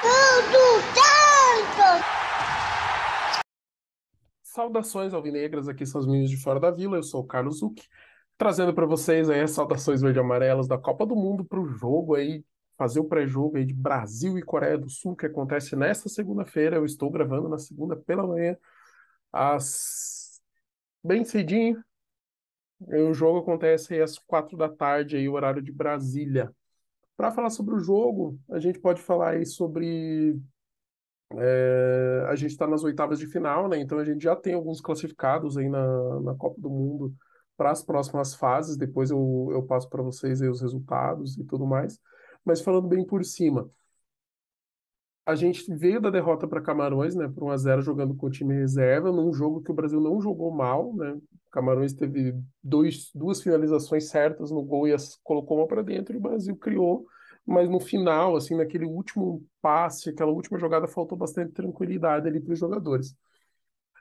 Tudo tanto! Saudações alvinegras, aqui são os meninos de fora da vila, eu sou o Carlos Zucchi, trazendo para vocês aí as saudações verde-amarelas da Copa do Mundo para o jogo aí, fazer o pré-jogo aí de Brasil e Coreia do Sul, que acontece nesta segunda-feira, eu estou gravando na segunda pela manhã, às... bem cedinho, o jogo acontece aí às quatro da tarde, aí, horário de Brasília. Para falar sobre o jogo, a gente pode falar aí sobre. É, a gente está nas oitavas de final, né? Então a gente já tem alguns classificados aí na, na Copa do Mundo para as próximas fases. Depois eu, eu passo para vocês aí os resultados e tudo mais. Mas falando bem por cima, a gente veio da derrota para Camarões, né, por 1 a 0 jogando com o time reserva, num jogo que o Brasil não jogou mal, né? Camarões teve dois, duas finalizações certas no gol e as, colocou uma para dentro e o Brasil criou, mas no final, assim, naquele último passe, aquela última jogada, faltou bastante tranquilidade ali para os jogadores.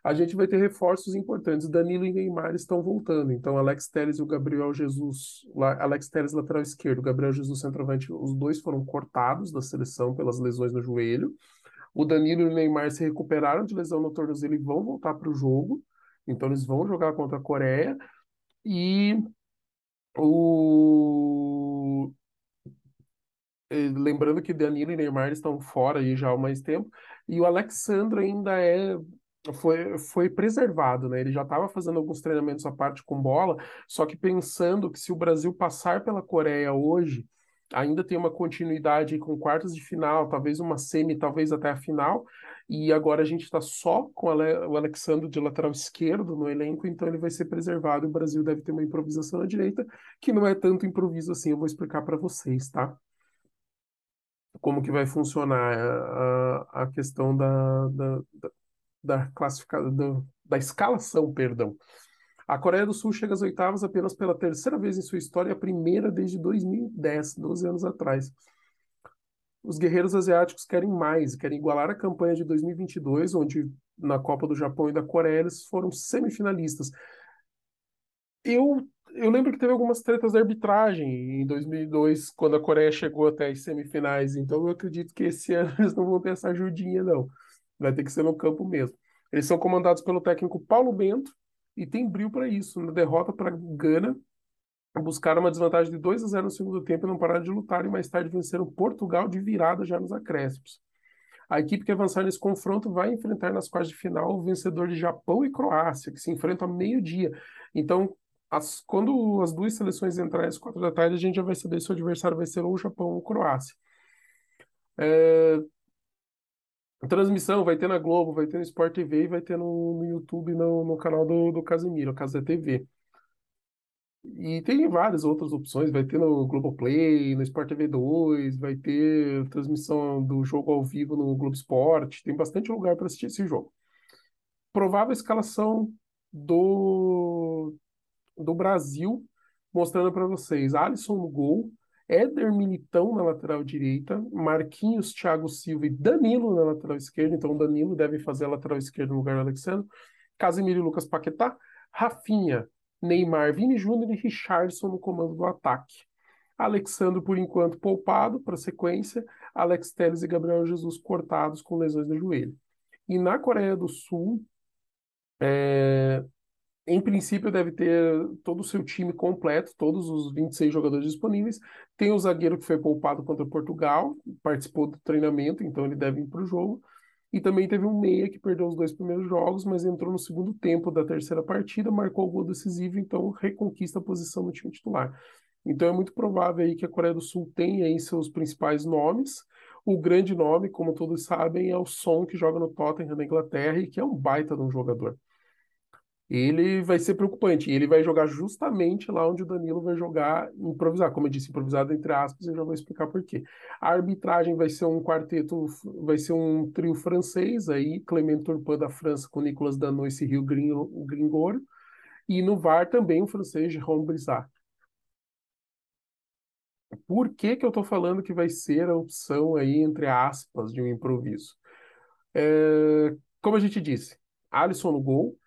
A gente vai ter reforços importantes. Danilo e Neymar estão voltando. Então, Alex Telles e o Gabriel Jesus, Alex Telles lateral esquerdo, Gabriel Jesus centroavante, os dois foram cortados da seleção pelas lesões no joelho. O Danilo e o Neymar se recuperaram de lesão no tornozelo e vão voltar para o jogo. Então, eles vão jogar contra a Coreia. E o lembrando que Danilo e Neymar estão fora aí já há mais tempo, e o Alexandre ainda é foi, foi preservado, né? Ele já estava fazendo alguns treinamentos à parte com bola, só que pensando que se o Brasil passar pela Coreia hoje, ainda tem uma continuidade com quartas de final, talvez uma semi, talvez até a final, e agora a gente está só com o Alexandre de lateral esquerdo no elenco, então ele vai ser preservado. O Brasil deve ter uma improvisação na direita, que não é tanto improviso assim, eu vou explicar para vocês, tá? Como que vai funcionar a, a questão da, da, da classificação, da escalação, perdão. A Coreia do Sul chega às oitavas apenas pela terceira vez em sua história, a primeira desde 2010, 12 anos atrás. Os guerreiros asiáticos querem mais, querem igualar a campanha de 2022, onde na Copa do Japão e da Coreia eles foram semifinalistas. Eu, eu lembro que teve algumas tretas de arbitragem em 2002, quando a Coreia chegou até as semifinais, então eu acredito que esse ano eles não vão ter essa ajudinha, não. Vai ter que ser no campo mesmo. Eles são comandados pelo técnico Paulo Bento e tem brilho para isso. Na derrota para Gana, buscaram uma desvantagem de 2 a 0 no segundo tempo e não pararam de lutar e mais tarde venceram Portugal de virada já nos acréscimos. A equipe que avançar nesse confronto vai enfrentar nas quartas de final o vencedor de Japão e Croácia, que se enfrentam a meio-dia. Então, as, quando as duas seleções entrarem às quatro da tarde, a gente já vai saber se o adversário vai ser ou Japão ou Croácia. É, transmissão vai ter na Globo, vai ter no Sport TV e vai ter no, no YouTube, no, no canal do, do Casemiro, Casa TV. E tem várias outras opções, vai ter no Globoplay, no Sport TV 2, vai ter transmissão do jogo ao vivo no Globo Esporte, tem bastante lugar para assistir esse jogo. Provável escalação do, do Brasil, mostrando para vocês: Alisson no gol, Éder Militão na lateral direita, Marquinhos, Thiago Silva e Danilo na lateral esquerda. Então, Danilo deve fazer a lateral esquerda no lugar do Alexandre. Casemiro e Lucas Paquetá. Rafinha, Neymar, Vini Júnior e Richardson no comando do ataque. Alexandre, por enquanto, poupado para sequência. Alex Telles e Gabriel Jesus cortados com lesões no joelho. E na Coreia do Sul, é, em princípio, deve ter todo o seu time completo, todos os 26 jogadores disponíveis. Tem o zagueiro que foi poupado contra Portugal, participou do treinamento, então ele deve ir para o jogo. E também teve um meia que perdeu os dois primeiros jogos, mas entrou no segundo tempo da terceira partida, marcou o gol decisivo, então reconquista a posição no time titular. Então é muito provável aí que a Coreia do Sul tenha aí seus principais nomes. O grande nome, como todos sabem, é o Son, que joga no Tottenham na Inglaterra e que é um baita de um jogador ele vai ser preocupante. Ele vai jogar justamente lá onde o Danilo vai jogar, improvisar. Como eu disse, improvisado entre aspas, eu já vou explicar por quê. A arbitragem vai ser um quarteto, vai ser um trio francês aí, Clement Turpin da França com Nicolas Danois e Rio Gringor, e no VAR também o francês Jérôme Brizard. Por que que eu estou falando que vai ser a opção aí, entre aspas, de um improviso? É, como a gente disse, Alisson no gol,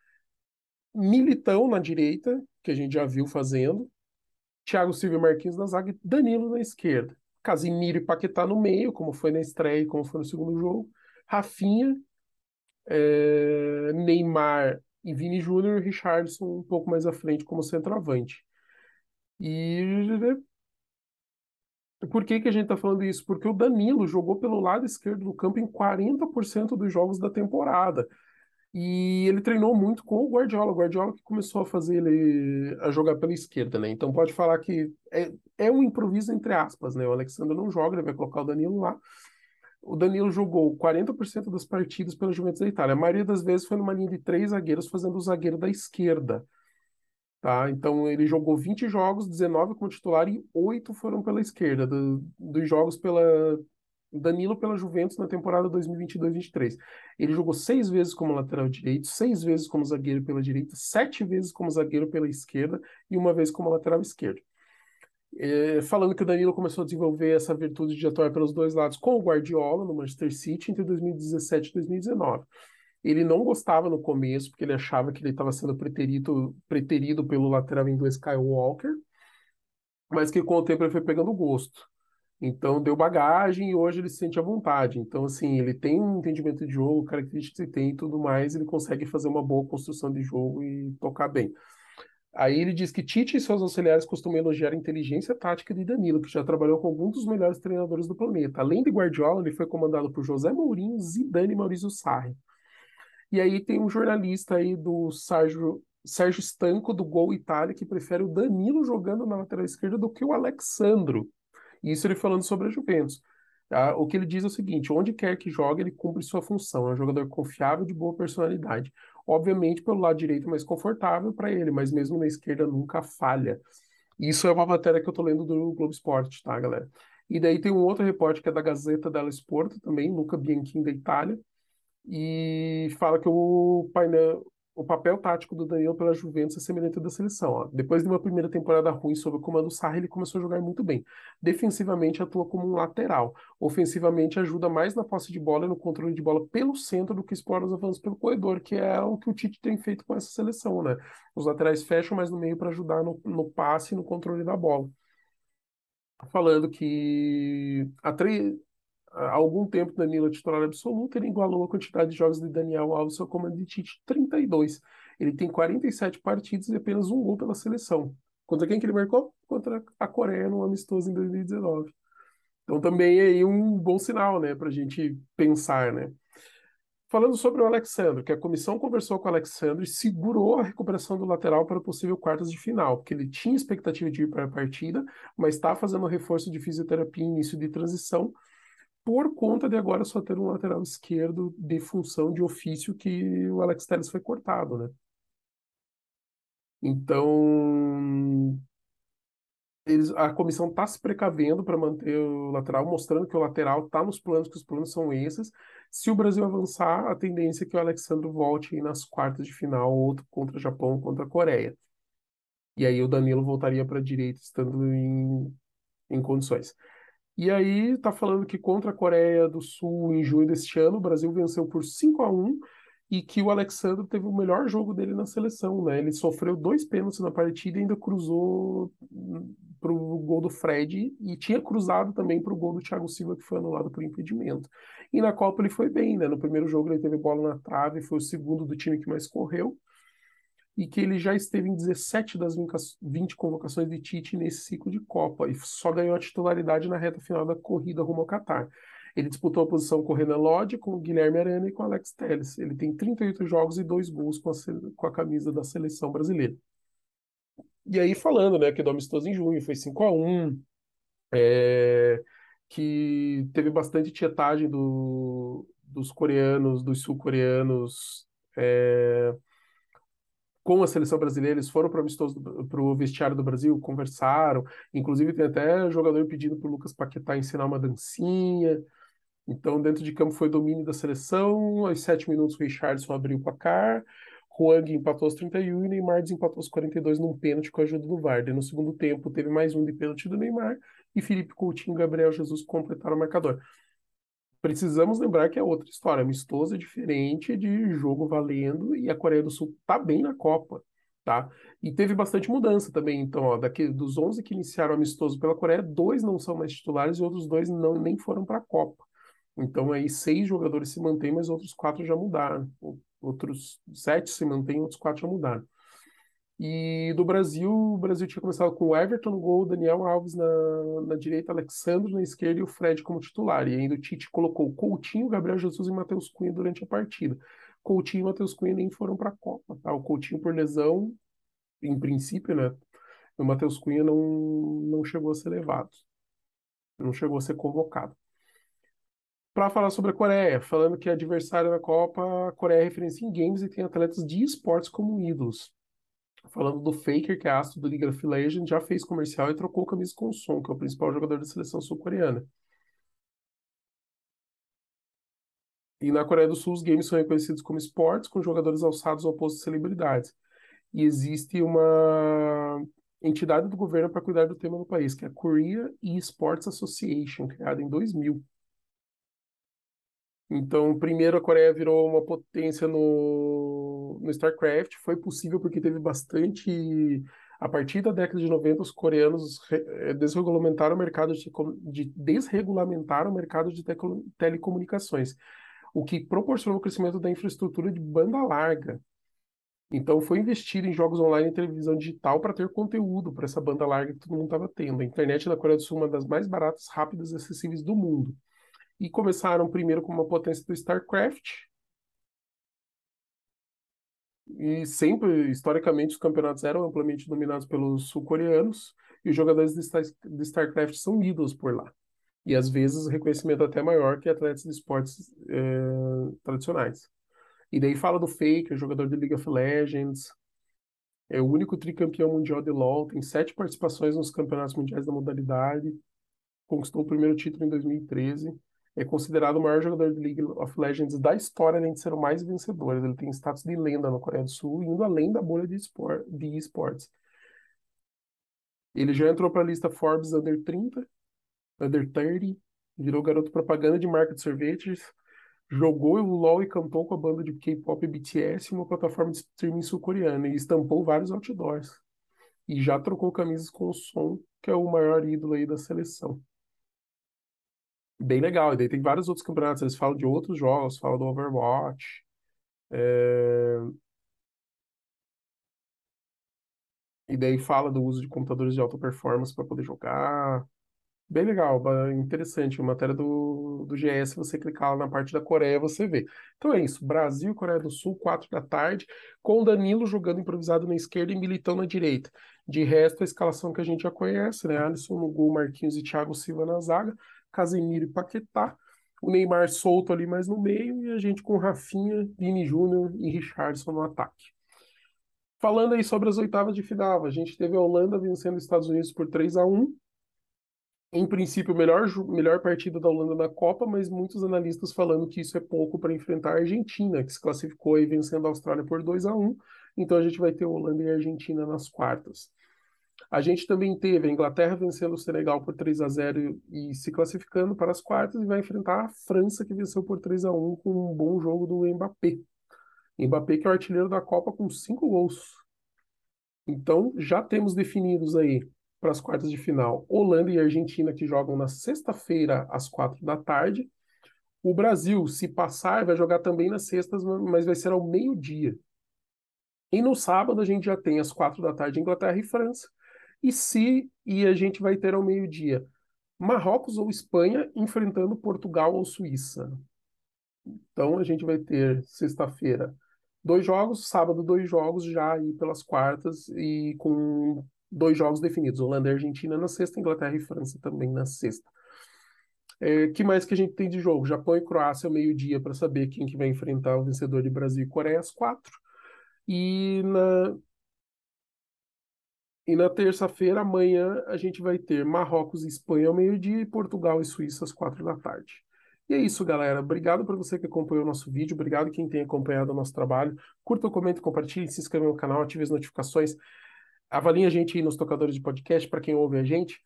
Militão na direita, que a gente já viu fazendo, Thiago Silva e Marquinhos na zaga e Danilo na esquerda. Casimiro e Paquetá no meio, como foi na estreia e como foi no segundo jogo. Rafinha, é, Neymar e Vini Júnior e Richardson um pouco mais à frente como centroavante. E por que, que a gente está falando isso? Porque o Danilo jogou pelo lado esquerdo do campo em 40% dos jogos da temporada. E ele treinou muito com o Guardiola. O Guardiola que começou a fazer ele a jogar pela esquerda, né? Então pode falar que é, é um improviso entre aspas, né? O Alexandre não joga, ele vai colocar o Danilo lá. O Danilo jogou 40% das partidas pela Juventus da Itália. A maioria das vezes foi numa linha de três zagueiros, fazendo o zagueiro da esquerda. Tá? Então ele jogou 20 jogos, 19 como titular e 8 foram pela esquerda, do, dos jogos pela Danilo pela Juventus na temporada 2022-23. Ele jogou seis vezes como lateral direito, seis vezes como zagueiro pela direita, sete vezes como zagueiro pela esquerda e uma vez como lateral esquerdo. É, falando que o Danilo começou a desenvolver essa virtude de atuar pelos dois lados com o Guardiola no Manchester City entre 2017 e 2019. Ele não gostava no começo, porque ele achava que ele estava sendo preterido, preterido pelo lateral inglês Kyle Walker, mas que com o tempo ele foi pegando gosto. Então deu bagagem e hoje ele se sente à vontade. Então, assim, ele tem um entendimento de jogo, características que tem e tudo mais, ele consegue fazer uma boa construção de jogo e tocar bem. Aí ele diz que Tite e seus auxiliares costumam elogiar a inteligência tática de Danilo, que já trabalhou com alguns dos melhores treinadores do planeta. Além de Guardiola, ele foi comandado por José Mourinho, Zidane e Maurício Sarri. E aí tem um jornalista aí do Sérgio, Sérgio Stanco, do Gol Itália, que prefere o Danilo jogando na lateral esquerda do que o Alexandro. Isso ele falando sobre a Juventus. Tá? O que ele diz é o seguinte: onde quer que jogue, ele cumpre sua função. É um jogador confiável, de boa personalidade. Obviamente, pelo lado direito, mais confortável para ele, mas mesmo na esquerda nunca falha. Isso é uma matéria que eu estou lendo do Globo Esporte, tá, galera? E daí tem um outro repórter que é da Gazeta dello Sport, também, Luca Bianchini, da Itália, e fala que o painel, o papel tático do Danilo pela Juventus é semelhante ao da seleção. Ó. Depois de uma primeira temporada ruim sob o comando do Sarri, ele começou a jogar muito bem. Defensivamente atua como um lateral. Ofensivamente ajuda mais na posse de bola e no controle de bola pelo centro do que explora os avanços pelo corredor, que é o que o Tite tem feito com essa seleção, né? Os laterais fecham mais no meio para ajudar no, no passe e no controle da bola. Falando que a, tre há algum tempo Danilo é titular absoluto, ele igualou a quantidade de jogos de Daniel Alves ao comando de Tite, 32. Ele tem 47 partidas e apenas um gol pela seleção. Contra quem que ele marcou? Contra a Coreia no amistoso em 2019. Então também é aí um bom sinal, né, para a gente pensar, né. Falando sobre o Alexandre, que a comissão conversou com o Alexandre e segurou a recuperação do lateral para possível quartas de final, porque ele tinha expectativa de ir para a partida, mas está fazendo reforço de fisioterapia em início de transição, por conta de agora só ter um lateral esquerdo de função de ofício que o Alex Telles foi cortado, né? Então, eles, a comissão está se precavendo para manter o lateral, mostrando que o lateral está nos planos, que os planos são esses. Se o Brasil avançar, a tendência é que o Alexandre volte nas quartas de final, outro contra o Japão, contra a Coreia. E aí o Danilo voltaria para a direita, estando em, em condições. E aí tá falando que contra a Coreia do Sul em junho deste ano, o Brasil venceu por 5 a 1 e que o Alexandre teve o melhor jogo dele na seleção, né? Ele sofreu dois pênaltis na partida e ainda cruzou pro gol do Fred e tinha cruzado também pro gol do Thiago Silva que foi anulado por impedimento. E na Copa ele foi bem, né? No primeiro jogo ele teve bola na trave, foi o segundo do time que mais correu e que ele já esteve em 17 das 20 convocações de Tite nesse ciclo de Copa e só ganhou a titularidade na reta final da corrida rumo ao Catar. Ele disputou a posição com o Renan Lodge, com o Guilherme Arana e com o Alex Telles. Ele tem 38 jogos e dois gols com a, com a camisa da seleção brasileira. E aí falando, né, que do amistoso em junho foi 5 a 1 é, que teve bastante tietagem do, dos coreanos, dos sul-coreanos, é, com a seleção brasileira, eles foram para o vestiário do Brasil, conversaram, inclusive tem até jogador pedindo para o Lucas Paquetá ensinar uma dancinha. Então, dentro de campo foi domínio da seleção, aos sete minutos o Richardson abriu o placar, Huang empatou aos 31 e Neymar desempatou aos 42 num pênalti com a ajuda do Vardy. No segundo tempo teve mais um de pênalti do Neymar e Felipe Coutinho e Gabriel Jesus completaram o marcador precisamos lembrar que é outra história. Amistoso é diferente de jogo valendo e a Coreia do Sul tá bem na Copa. tá? E teve bastante mudança também, então, ó, daqui dos 11 que iniciaram amistoso pela Coreia, dois não são mais titulares e outros dois não nem foram para a Copa. Então aí seis jogadores se mantêm, mas outros quatro já mudaram. Outros sete se mantêm, outros quatro já mudaram. E do Brasil, o Brasil tinha começado com o Everton no gol, Daniel Alves na, na direita, Alexandre na esquerda e o Fred como titular. E ainda o Tite colocou Coutinho, Gabriel Jesus e Matheus Cunha durante a partida. Coutinho e Matheus Cunha nem foram para a Copa. Tá? O Coutinho por lesão, em princípio, né? O Matheus Cunha não, não chegou a ser levado. Não chegou a ser convocado. Para falar sobre a Coreia, falando que é adversário da Copa, a Coreia é referência em games e tem atletas de esportes como ídolos. Falando do Faker, que é astro do League of Legends, já fez comercial e trocou camisa com o Son, que é o principal jogador da seleção sul-coreana. E na Coreia do Sul, os games são reconhecidos como esportes, com jogadores alçados ao posto de celebridades. E existe uma entidade do governo para cuidar do tema no país, que é a Korea E-Sports Association, criada em 2000. Então, primeiro a Coreia virou uma potência no, no StarCraft. Foi possível porque teve bastante. A partir da década de 90, os coreanos eh, desregulamentaram o mercado de, de desregulamentaram o mercado de telecomunicações, o que proporcionou o crescimento da infraestrutura de banda larga. Então, foi investido em jogos online e televisão digital para ter conteúdo para essa banda larga que todo mundo estava tendo. A internet da Coreia do Sul é uma das mais baratas, rápidas e acessíveis do mundo e começaram primeiro com uma potência do StarCraft. E sempre, historicamente, os campeonatos eram amplamente dominados pelos sul-coreanos, e os jogadores de, Star, de StarCraft são ídolos por lá. E às vezes reconhecimento até maior que atletas de esportes é, tradicionais. E daí fala do Faker, jogador de League of Legends, é o único tricampeão mundial de LoL, tem sete participações nos campeonatos mundiais da modalidade, conquistou o primeiro título em 2013 é considerado o maior jogador de League of Legends da história, além de ser o mais vencedor. Ele tem status de lenda na Coreia do Sul, indo além da bolha de, esport, de esportes. Ele já entrou para a lista Forbes Under 30, Under 30, virou garoto propaganda de marca de sorvetes, jogou o LoL e cantou com a banda de K-pop BTS, uma plataforma de streaming sul-coreana, e estampou vários outdoors. E já trocou camisas com o Som, que é o maior ídolo aí da seleção bem legal. E daí tem vários outros campeonatos, eles falam de outros jogos, falam do Overwatch. É... E daí fala do uso de computadores de alta performance para poder jogar. Bem legal, interessante. A matéria do, do GS, você clicar lá na parte da Coreia, você vê. Então é isso. Brasil, Coreia do Sul, 4 da tarde, com Danilo jogando improvisado na esquerda e Militão na direita. De resto, a escalação que a gente já conhece, né? Alisson no gol, Marquinhos e Thiago Silva na zaga. Casemiro e Paquetá, o Neymar solto ali mais no meio e a gente com Rafinha, Vini Júnior e Richardson no ataque. Falando aí sobre as oitavas de final, a gente teve a Holanda vencendo os Estados Unidos por 3 a 1 Em princípio, melhor, melhor partida da Holanda na Copa, mas muitos analistas falando que isso é pouco para enfrentar a Argentina, que se classificou aí vencendo a Austrália por 2 a 1 Então a gente vai ter Holanda e Argentina nas quartas. A gente também teve a Inglaterra vencendo o Senegal por 3 a 0 e se classificando para as quartas e vai enfrentar a França que venceu por 3 a 1 com um bom jogo do Mbappé. Mbappé que é o artilheiro da Copa com cinco gols. Então já temos definidos aí para as quartas de final Holanda e Argentina que jogam na sexta-feira às quatro da tarde. O Brasil, se passar, vai jogar também nas sextas, mas vai ser ao meio-dia. E no sábado a gente já tem às quatro da tarde Inglaterra e França. E se e a gente vai ter ao meio-dia Marrocos ou Espanha enfrentando Portugal ou Suíça. Então a gente vai ter sexta-feira dois jogos, sábado dois jogos já aí pelas quartas e com dois jogos definidos, Holanda e Argentina na sexta, Inglaterra e França também na sexta. É, que mais que a gente tem de jogo? Japão e Croácia ao meio-dia para saber quem que vai enfrentar o vencedor de Brasil e Coreia às quatro. E na, e na terça-feira, amanhã, a gente vai ter Marrocos e Espanha ao meio-dia e Portugal e Suíça às quatro da tarde. E é isso, galera. Obrigado por você que acompanhou o nosso vídeo. Obrigado quem tem acompanhado o nosso trabalho. Curta, comente, compartilhe, se inscreva no canal, ative as notificações. Avalie a gente aí nos tocadores de podcast para quem ouve a gente.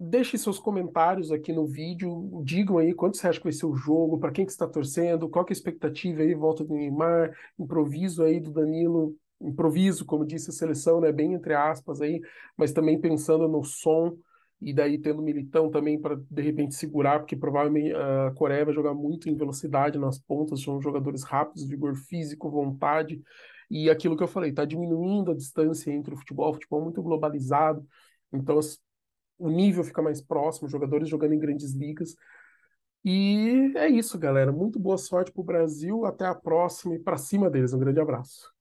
Deixe seus comentários aqui no vídeo. Digam aí quanto você acha que vai ser o jogo, para quem que está torcendo, qual que é a expectativa aí, volta do Neymar, improviso aí do Danilo improviso, como disse a seleção, né, bem entre aspas aí, mas também pensando no som e daí tendo Militão também para de repente segurar, porque provavelmente a Coreia vai jogar muito em velocidade nas pontas, são jogadores rápidos, vigor físico, vontade, e aquilo que eu falei, está diminuindo a distância entre o futebol, o futebol é muito globalizado, então o nível fica mais próximo, jogadores jogando em grandes ligas. E é isso, galera. Muito boa sorte para o Brasil. Até a próxima e para cima deles. Um grande abraço.